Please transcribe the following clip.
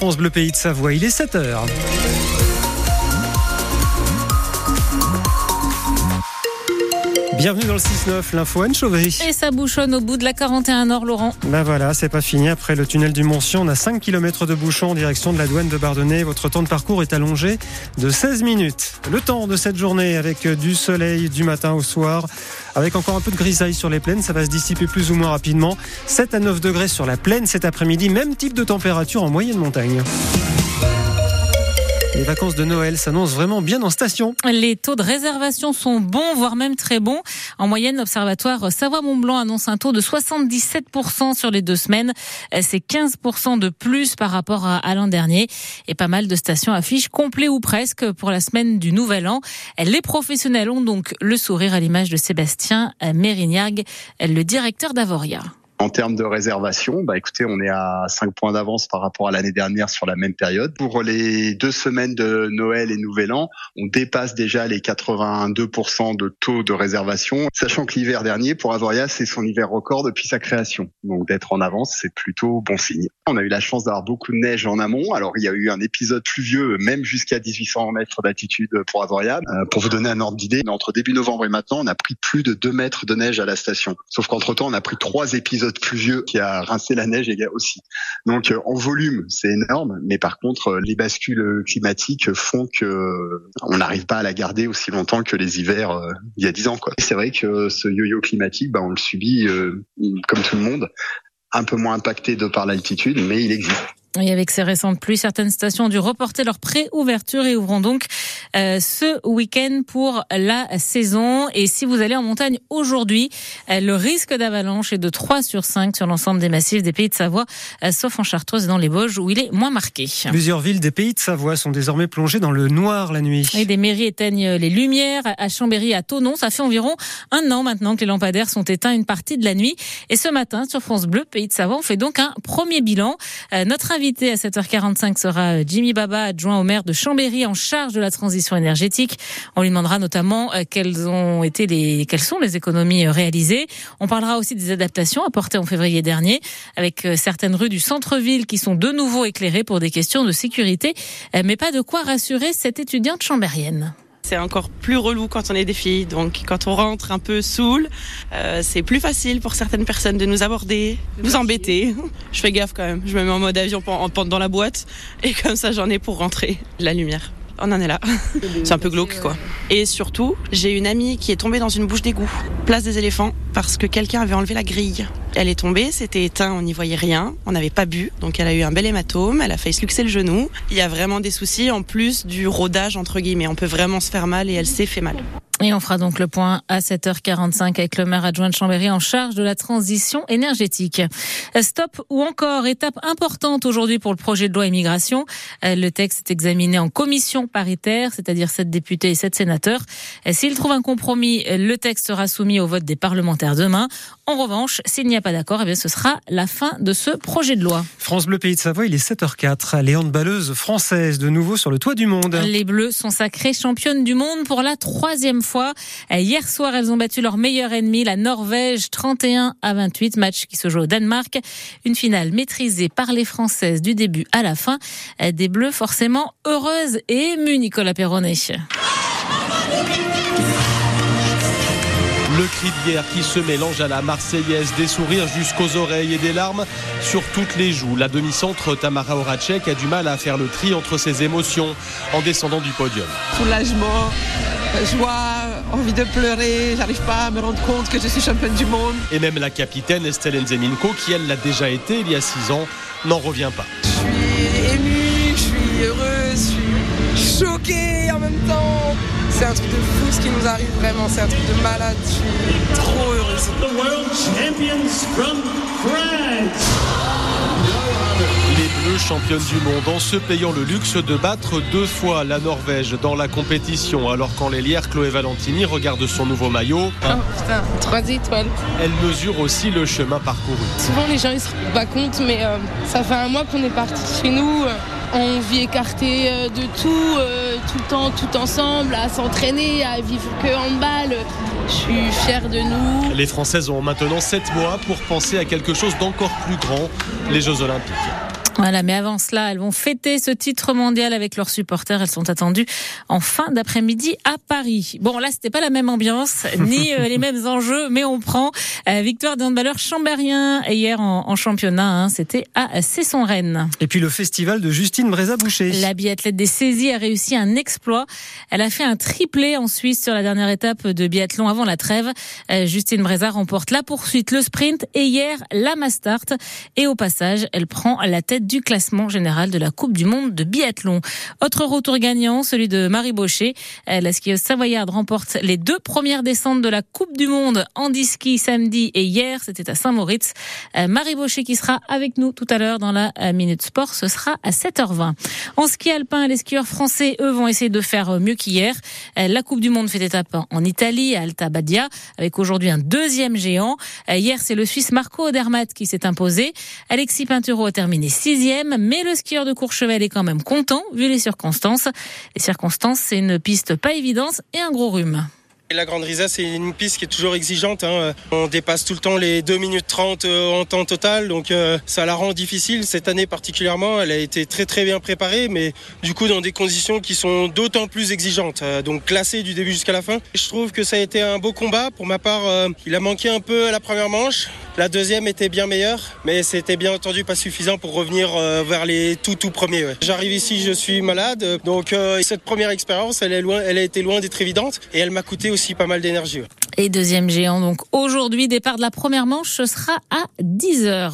France Bleu Pays de Savoie. Il est 7h. Bienvenue dans le 6-9, l'info Anne Chauvet. Et ça bouchonne au bout de la 41 Nord, Laurent. Ben voilà, c'est pas fini. Après le tunnel du Montsion, on a 5 km de bouchon en direction de la douane de Bardonnay. Votre temps de parcours est allongé de 16 minutes. Le temps de cette journée avec du soleil du matin au soir, avec encore un peu de grisaille sur les plaines. Ça va se dissiper plus ou moins rapidement. 7 à 9 degrés sur la plaine cet après-midi. Même type de température en moyenne montagne. Les vacances de Noël s'annoncent vraiment bien en station. Les taux de réservation sont bons, voire même très bons. En moyenne, l'Observatoire Savoie-Mont-Blanc annonce un taux de 77% sur les deux semaines. C'est 15% de plus par rapport à, l'an dernier. Et pas mal de stations affichent complet ou presque pour la semaine du Nouvel An. Les professionnels ont donc le sourire à l'image de Sébastien Mérignargue, le directeur d'Avoria. En termes de réservation, bah écoutez, on est à 5 points d'avance par rapport à l'année dernière sur la même période. Pour les deux semaines de Noël et Nouvel An, on dépasse déjà les 82% de taux de réservation, sachant que l'hiver dernier, pour Avoria, c'est son hiver record depuis sa création. Donc d'être en avance, c'est plutôt bon signe. On a eu la chance d'avoir beaucoup de neige en amont. Alors il y a eu un épisode pluvieux, même jusqu'à 1800 mètres d'altitude pour Avoria. Euh, pour vous donner un ordre d'idée, entre début novembre et maintenant, on a pris plus de 2 mètres de neige à la station. Sauf qu'entre-temps, on a pris trois épisodes pluvieux qui a rincé la neige aussi. Donc euh, en volume, c'est énorme, mais par contre, euh, les bascules climatiques font que euh, on n'arrive pas à la garder aussi longtemps que les hivers il y a dix ans. C'est vrai que ce yo-yo climatique, bah, on le subit comme tout le monde, un peu moins impacté de par l'altitude, mais il existe. Et avec ces récentes pluies, certaines stations ont dû reporter leur pré-ouverture et ouvront donc euh, ce week-end pour la saison. Et si vous allez en montagne aujourd'hui, euh, le risque d'avalanche est de 3 sur 5 sur l'ensemble des massifs des pays de Savoie, euh, sauf en Chartreuse et dans les Vosges où il est moins marqué. Plusieurs villes des pays de Savoie sont désormais plongées dans le noir la nuit. Et des mairies éteignent les lumières à Chambéry, à Tonon. Ça fait environ un an maintenant que les lampadaires sont éteints une partie de la nuit. Et ce matin, sur France Bleu, pays de Savoie, on fait donc un premier bilan. notre invité à 7h45 sera Jimmy Baba, adjoint au maire de Chambéry en charge de la transition énergétique. On lui demandera notamment euh, quelles ont été les, quelles sont les économies euh, réalisées. On parlera aussi des adaptations apportées en février dernier avec euh, certaines rues du centre-ville qui sont de nouveau éclairées pour des questions de sécurité, mais pas de quoi rassurer cette étudiante chambérienne. C'est encore plus relou quand on est des filles. Donc quand on rentre un peu saoul, euh, c'est plus facile pour certaines personnes de nous aborder, nous embêter. Je fais gaffe quand même. Je me mets en mode avion dans la boîte et comme ça j'en ai pour rentrer la lumière on en est là. C'est un peu glauque, quoi. Et surtout, j'ai une amie qui est tombée dans une bouche d'égout, place des éléphants, parce que quelqu'un avait enlevé la grille. Elle est tombée, c'était éteint, on n'y voyait rien, on n'avait pas bu, donc elle a eu un bel hématome, elle a failli se luxer le genou. Il y a vraiment des soucis en plus du rodage, entre guillemets. On peut vraiment se faire mal et elle s'est fait mal. Et on fera donc le point à 7h45 avec le maire adjoint de Chambéry en charge de la transition énergétique. Stop ou encore étape importante aujourd'hui pour le projet de loi immigration. Le texte est examiné en commission paritaire, c'est-à-dire 7 députés et 7 sénateurs. S'il trouve un compromis, le texte sera soumis au vote des parlementaires demain. En revanche, s'il n'y a pas d'accord, eh bien, ce sera la fin de ce projet de loi. France Bleu Pays de Savoie, il est 7h04. Les handballeuses françaises de nouveau sur le toit du monde. Les Bleus sont sacrées championnes du monde pour la troisième fois fois. Hier soir, elles ont battu leur meilleur ennemi, la Norvège, 31 à 28, match qui se joue au Danemark. Une finale maîtrisée par les Françaises du début à la fin. Des Bleus forcément heureuses et émues, Nicolas Perronnet. Le cri de guerre qui se mélange à la Marseillaise, des sourires jusqu'aux oreilles et des larmes sur toutes les joues. La demi-centre Tamara Horacek a du mal à faire le tri entre ses émotions en descendant du podium. Soulagement, joie, envie de pleurer, j'arrive pas à me rendre compte que je suis championne du monde. Et même la capitaine Estelle Nzeminko, qui elle l'a déjà été il y a six ans, n'en revient pas. Je suis émue, je suis heureuse, je suis choquée en même temps. C'est un truc de fou ce qui nous arrive vraiment, c'est un truc de malade, je suis trop heureuse. The world champions from les Bleus championnes du monde en se payant le luxe de battre deux fois la Norvège dans la compétition. Alors quand l'ailière Chloé Valentini regarde son nouveau maillot, oh putain, trois étoiles. Elle mesure aussi le chemin parcouru. Souvent les gens ils se rendent pas compte, mais euh, ça fait un mois qu'on est parti chez nous. Euh, on vit écarté euh, de tout, tout le temps, tout ensemble, à s'entraîner, à vivre que en balle. Je suis fière de nous. Les Françaises ont maintenant sept mois pour penser à quelque chose d'encore plus grand, les Jeux Olympiques. Voilà, mais avant cela, elles vont fêter ce titre mondial avec leurs supporters. Elles sont attendues en fin d'après-midi à Paris. Bon, là, c'était pas la même ambiance, ni euh, les mêmes enjeux, mais on prend euh, victoire d'un handballeur chambérien hier en, championnat. Hein, c'était à Cesson-Rennes. Et puis le festival de Justine Bréza-Boucher. La biathlète des saisies a réussi un exploit. Elle a fait un triplé en Suisse sur la dernière étape de biathlon avant la trêve. Euh, Justine Bréza remporte la poursuite, le sprint et hier la Mastart. Et au passage, elle prend la tête du classement général de la Coupe du Monde de biathlon. Autre retour gagnant, celui de Marie Baucher. La skieuse savoyarde remporte les deux premières descentes de la Coupe du Monde en ski samedi et hier, c'était à Saint-Moritz. Euh, Marie Baucher qui sera avec nous tout à l'heure dans la euh, Minute Sport, ce sera à 7h20. En ski alpin, les skieurs français, eux, vont essayer de faire mieux qu'hier. Euh, la Coupe du Monde fait étape en Italie, à Alta Badia, avec aujourd'hui un deuxième géant. Hier, c'est le Suisse Marco Odermatt qui s'est imposé. Alexis Pinturo a terminé mais le skieur de Courchevel est quand même content vu les circonstances. Les circonstances, c'est une piste pas évidente et un gros rhume. La Grande Risa, c'est une piste qui est toujours exigeante. Hein. On dépasse tout le temps les 2 minutes 30 euh, en temps total, donc euh, ça la rend difficile. Cette année particulièrement, elle a été très très bien préparée, mais du coup dans des conditions qui sont d'autant plus exigeantes. Euh, donc classée du début jusqu'à la fin. Je trouve que ça a été un beau combat. Pour ma part, il a manqué un peu à la première manche. La deuxième était bien meilleure, mais c'était bien entendu pas suffisant pour revenir vers les tout tout premiers. J'arrive ici, je suis malade, donc cette première expérience, elle, a été loin d'être évidente et elle m'a coûté pas mal d'énergie. Et deuxième géant, donc aujourd'hui, départ de la première manche, ce sera à 10h.